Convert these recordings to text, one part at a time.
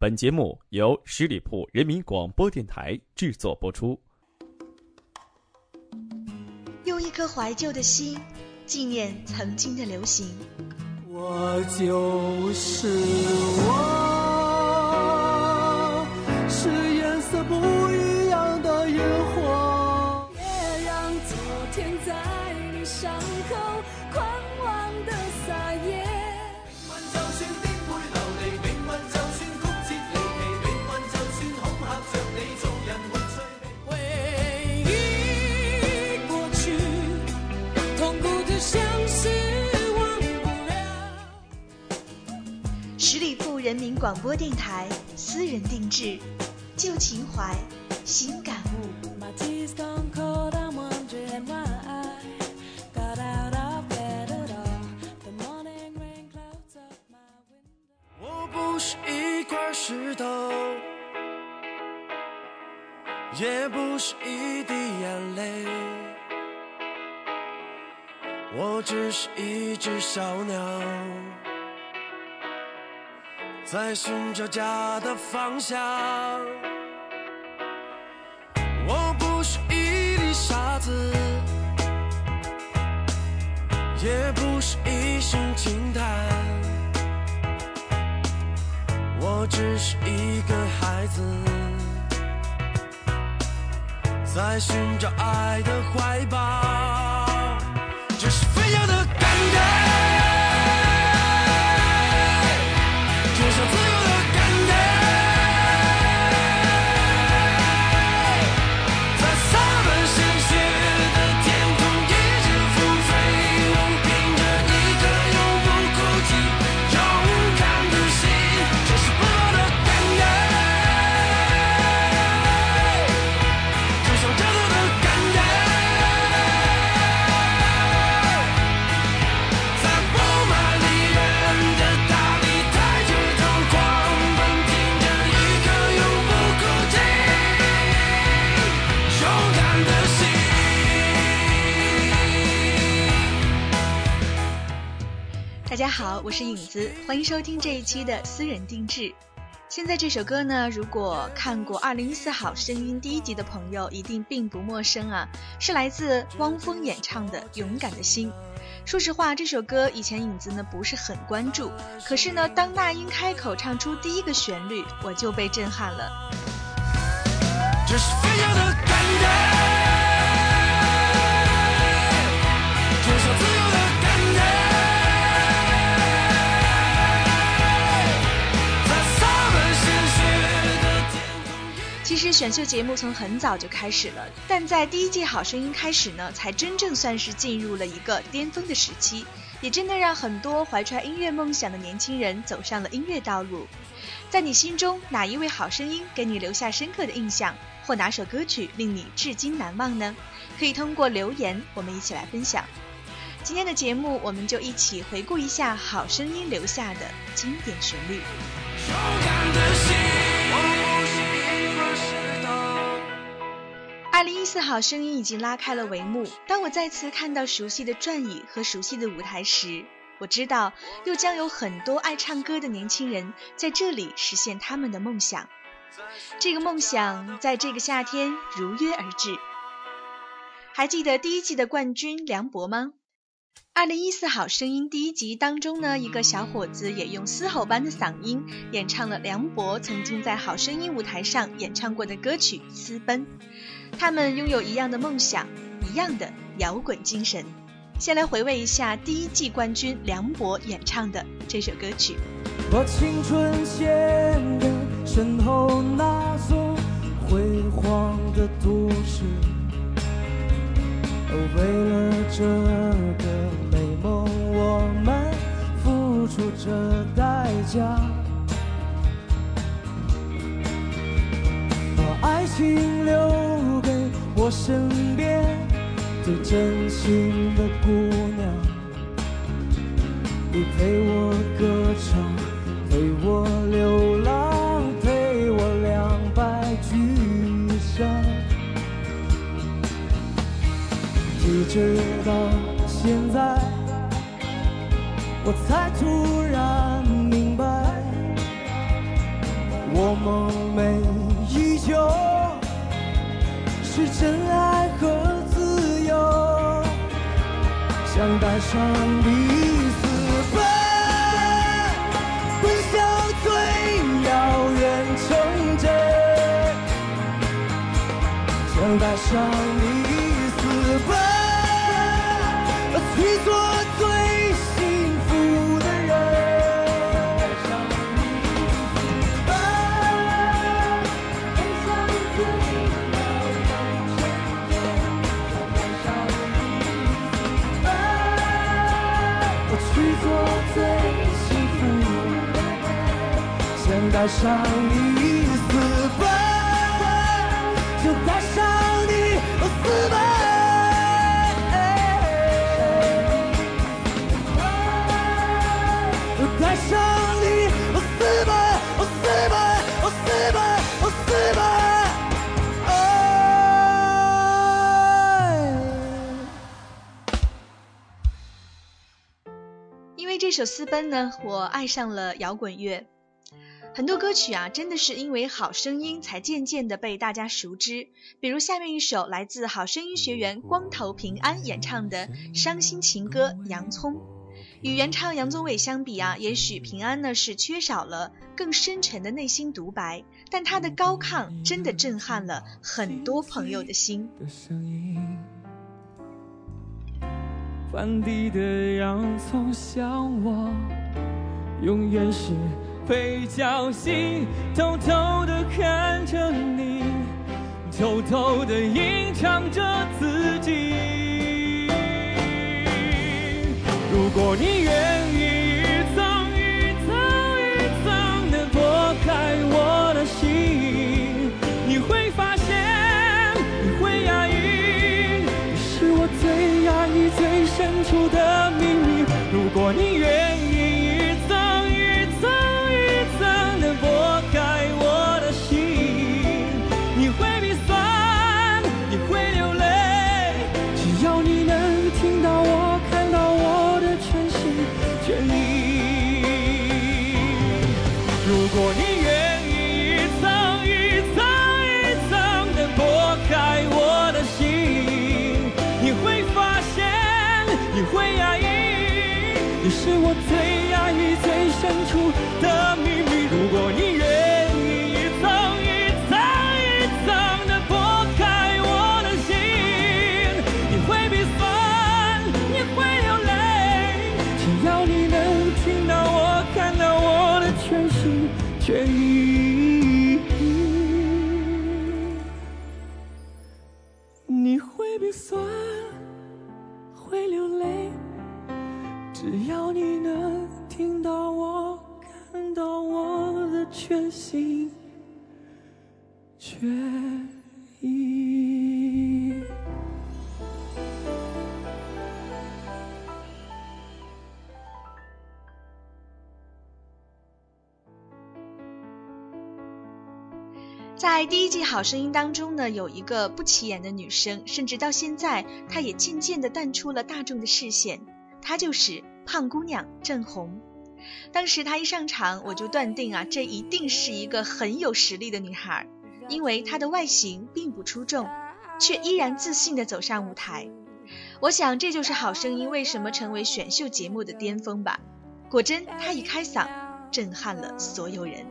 本节目由十里铺人民广播电台制作播出。用一颗怀旧的心，纪念曾经的流行。我就是我，广播电台私人定制，旧情怀，新感悟。我不是一块石头，也不是一滴眼泪，我只是一只小鸟，在寻找家的方向。我不是一粒沙子，也不是一声轻叹。我只是一个孩子，在寻找爱的怀抱，这是飞翔的感觉，大家好，我是影子，欢迎收听这一期的私人定制。现在这首歌呢，如果看过《二零一四好声音》第一集的朋友，一定并不陌生啊，是来自汪峰演唱的《勇敢的心》。说实话，这首歌以前影子呢不是很关注，可是呢，当那英开口唱出第一个旋律，我就被震撼了。这是飞翔的感觉，选秀节目从很早就开始了，但在第一届好声音开始呢，才真正算是进入了一个巅峰的时期，也真的让很多怀揣音乐梦想的年轻人走上了音乐道路。在你心中，哪一位好声音给你留下深刻的印象，或哪首歌曲令你至今难忘呢？可以通过留言，我们一起来分享。今天的节目，我们就一起回顾一下好声音留下的经典旋律。四好声音已经拉开了帷幕。当我再次看到熟悉的转椅和熟悉的舞台时，我知道又将有很多爱唱歌的年轻人在这里实现他们的梦想。这个梦想在这个夏天如约而至。还记得第一季的冠军梁博吗？二零一四好声音第一集当中呢，一个小伙子也用嘶吼般的嗓音演唱了梁博曾经在好声音舞台上演唱过的歌曲《私奔》。他们拥有一样的梦想，一样的摇滚精神。先来回味一下第一季冠军梁博演唱的这首歌曲。把青春献给身后那座辉煌的都市，为了这个美梦，我们付出着代价。把爱情留给我身边最真心的姑娘。你陪我歌唱，陪我流浪，陪我两败俱伤。一直到现在，我才突然明白，我梦寐真爱和自由，想带上你私奔，奔向最遥远城镇，想带上你带上你私奔，就带上你私奔。带上你，私奔，我私奔，我私奔，我私奔。因为这首《私奔》呢，我爱上了摇滚乐。很多歌曲啊，真的是因为好声音才渐渐的被大家熟知。比如下面一首来自好声音学员光头平安演唱的伤心情歌《洋葱》。与原唱杨宗纬相比啊，也许平安呢是缺少了更深沉的内心独白，但他的高亢真的震撼了很多朋友的心。的声音，翻地的洋葱像我，永远是被叫醒，偷偷的看着你，偷偷的隐藏着自己。如果你愿意你会压抑，你是我最压抑、最深处的秘能听到我、看到我的全心全意。在第一季《好声音》当中呢，有一个不起眼的女生，甚至到现在，她也渐渐地淡出了大众的视线。她就是胖姑娘郑红。当时她一上场，我就断定啊，这一定是一个很有实力的女孩，因为她的外形并不出众，却依然自信地走上舞台。我想这就是《好声音》为什么成为选秀节目的巅峰吧。果真，她一开嗓，震撼了所有人。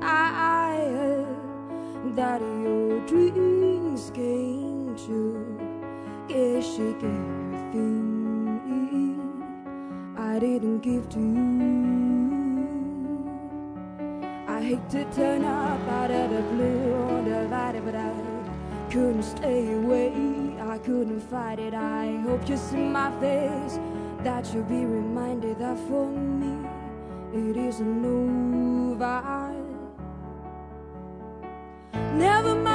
I heard that your dreams came true. Guess she gave didn't give to you. I hate to turn up out of the blue, undivided, but I couldn't stay away. I couldn't fight it. I hope you see my face, that you'll be reminded that for me it isn't over. Never mind,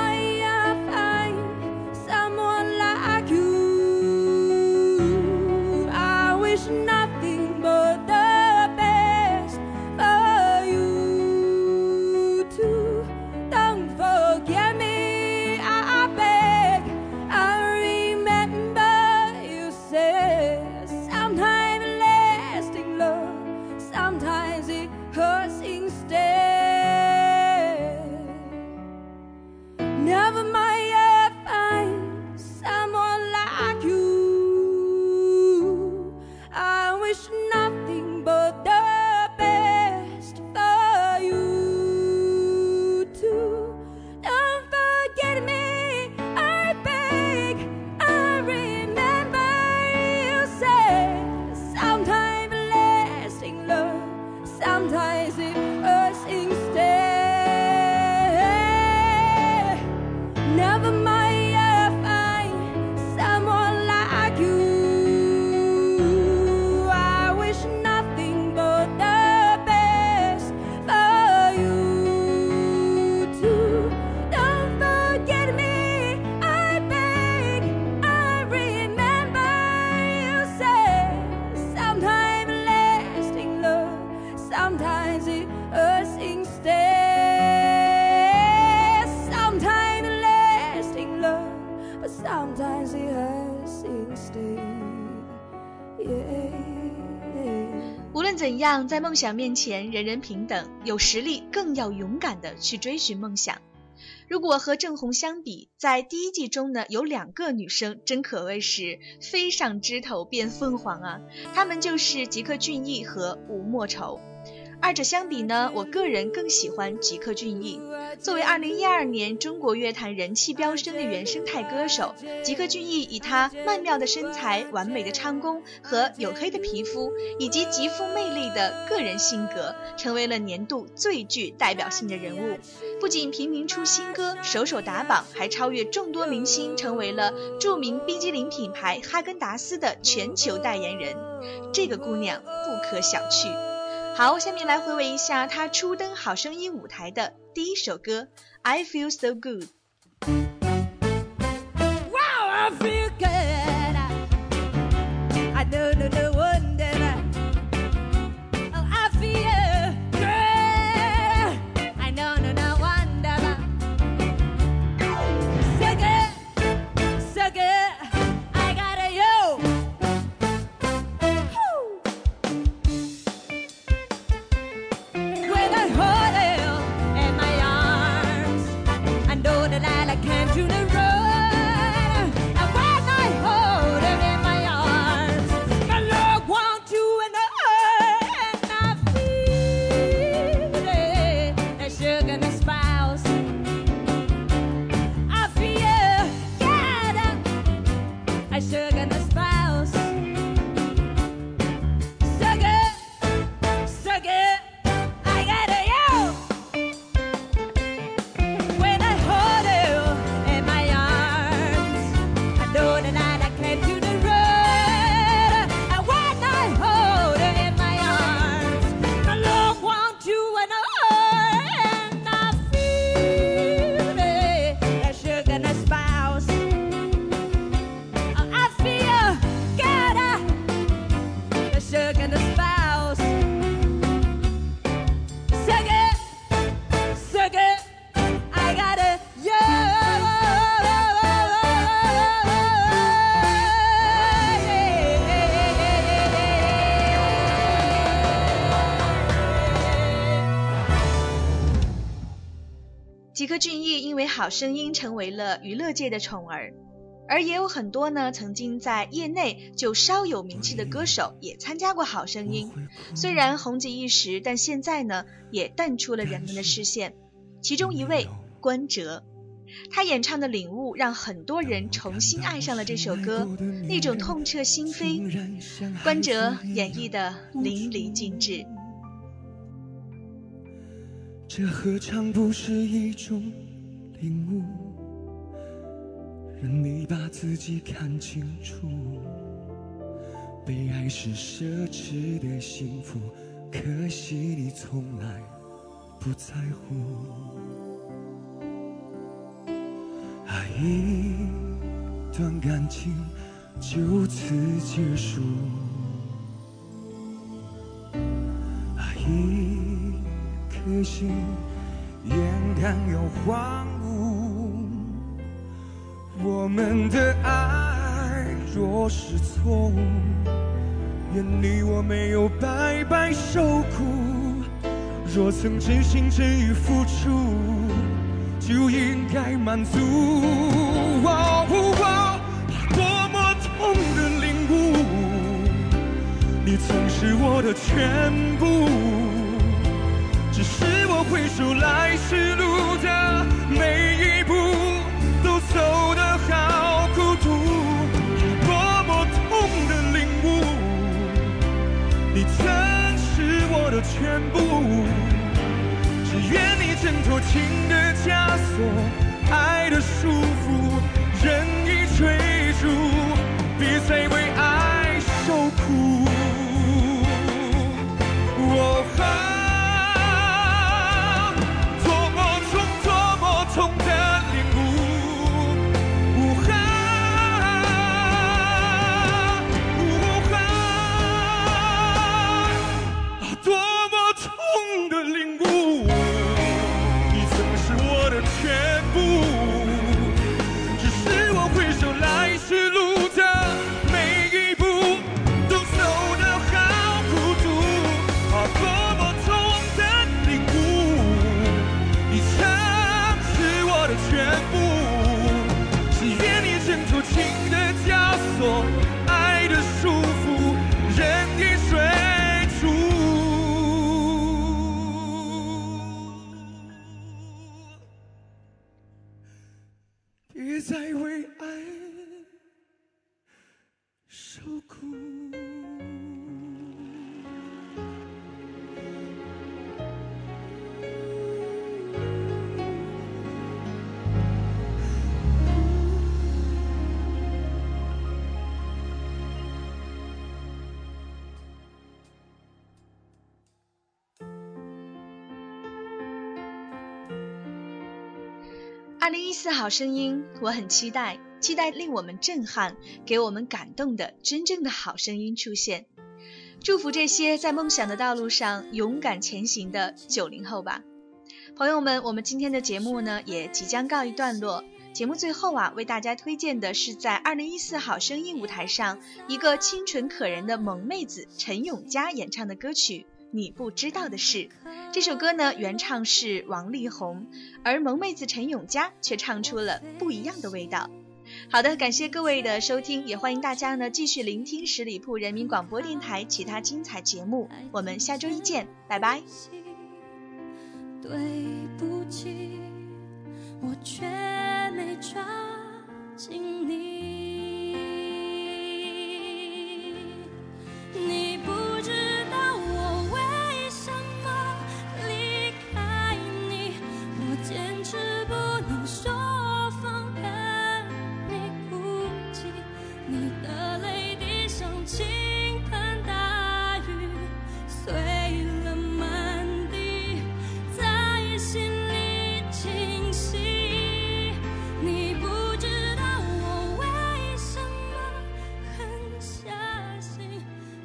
无论怎样，在梦想面前，人人平等，有实力更要勇敢的去追寻梦想。如果和郑红相比，在第一季中呢，有两个女生真可谓是飞上枝头变凤凰啊，她们就是吉克隽逸和吴莫愁。二者相比呢，我个人更喜欢吉克隽逸。作为2012年中国乐坛人气飙升的原生态歌手，吉克隽逸以他曼妙的身材、完美的唱功和黝黑的皮肤，以及极富魅力的个人性格，成为了年度最具代表性的人物。不仅频频出新歌，首首打榜，还超越众多明星，成为了著名冰激凌品牌哈根达斯的全球代言人。这个姑娘不可小觑。好，下面来回味一下他初登《好声音》舞台的第一首歌《I Feel So Good》。I sugar the spouse. 好声音》成为了娱乐界的宠儿，而也有很多呢曾经在业内就稍有名气的歌手也参加过《好声音》，虽然红极一时，但现在呢也淡出了人们的视线。其中一位关喆，他演唱的《领悟》让很多人重新爱上了这首歌，那种痛彻心扉，关喆演绎的淋漓尽致。这何尝不是一种领悟？让你把自己看清楚。被爱是奢侈的幸福，可惜你从来不在乎。爱一段感情就此结束，爱一颗心眼看要荒芜。我们的爱若是错误，愿你我没有白白受苦。若曾真心真意付出，就应该满足。哦哦多么痛的领悟，你曾是我的全部。只是我回首来时路的每我的全部。只愿你挣脱情的枷锁，爱的束缚，任意追逐，二零一四好声音，我很期待，期待令我们震撼、给我们感动的真正的好声音出现。祝福这些在梦想的道路上勇敢前行的九零后吧。朋友们，我们今天的节目呢也即将告一段落。节目最后啊，为大家推荐的是在二零一四好声音舞台上一个清纯可人的萌妹子陈永佳演唱的歌曲《你不知道的事》。这首歌呢，原唱是王力宏，而萌妹子陈永佳却唱出了不一样的味道。好的，感谢各位的收听，也欢迎大家呢继续聆听十里铺人民广播电台其他精彩节目。我们下周一见，拜拜。对不起，我却没抓紧你。的泪滴像倾盆大雨，碎了满地，在心里清晰。你不知道我为什么狠下心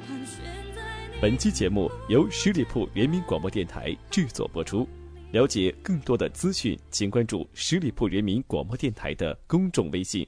盘旋在你。本期节目由十里铺人民广播电台制作播出。了解更多的资讯，请关注十里铺人民广播电台的公众微信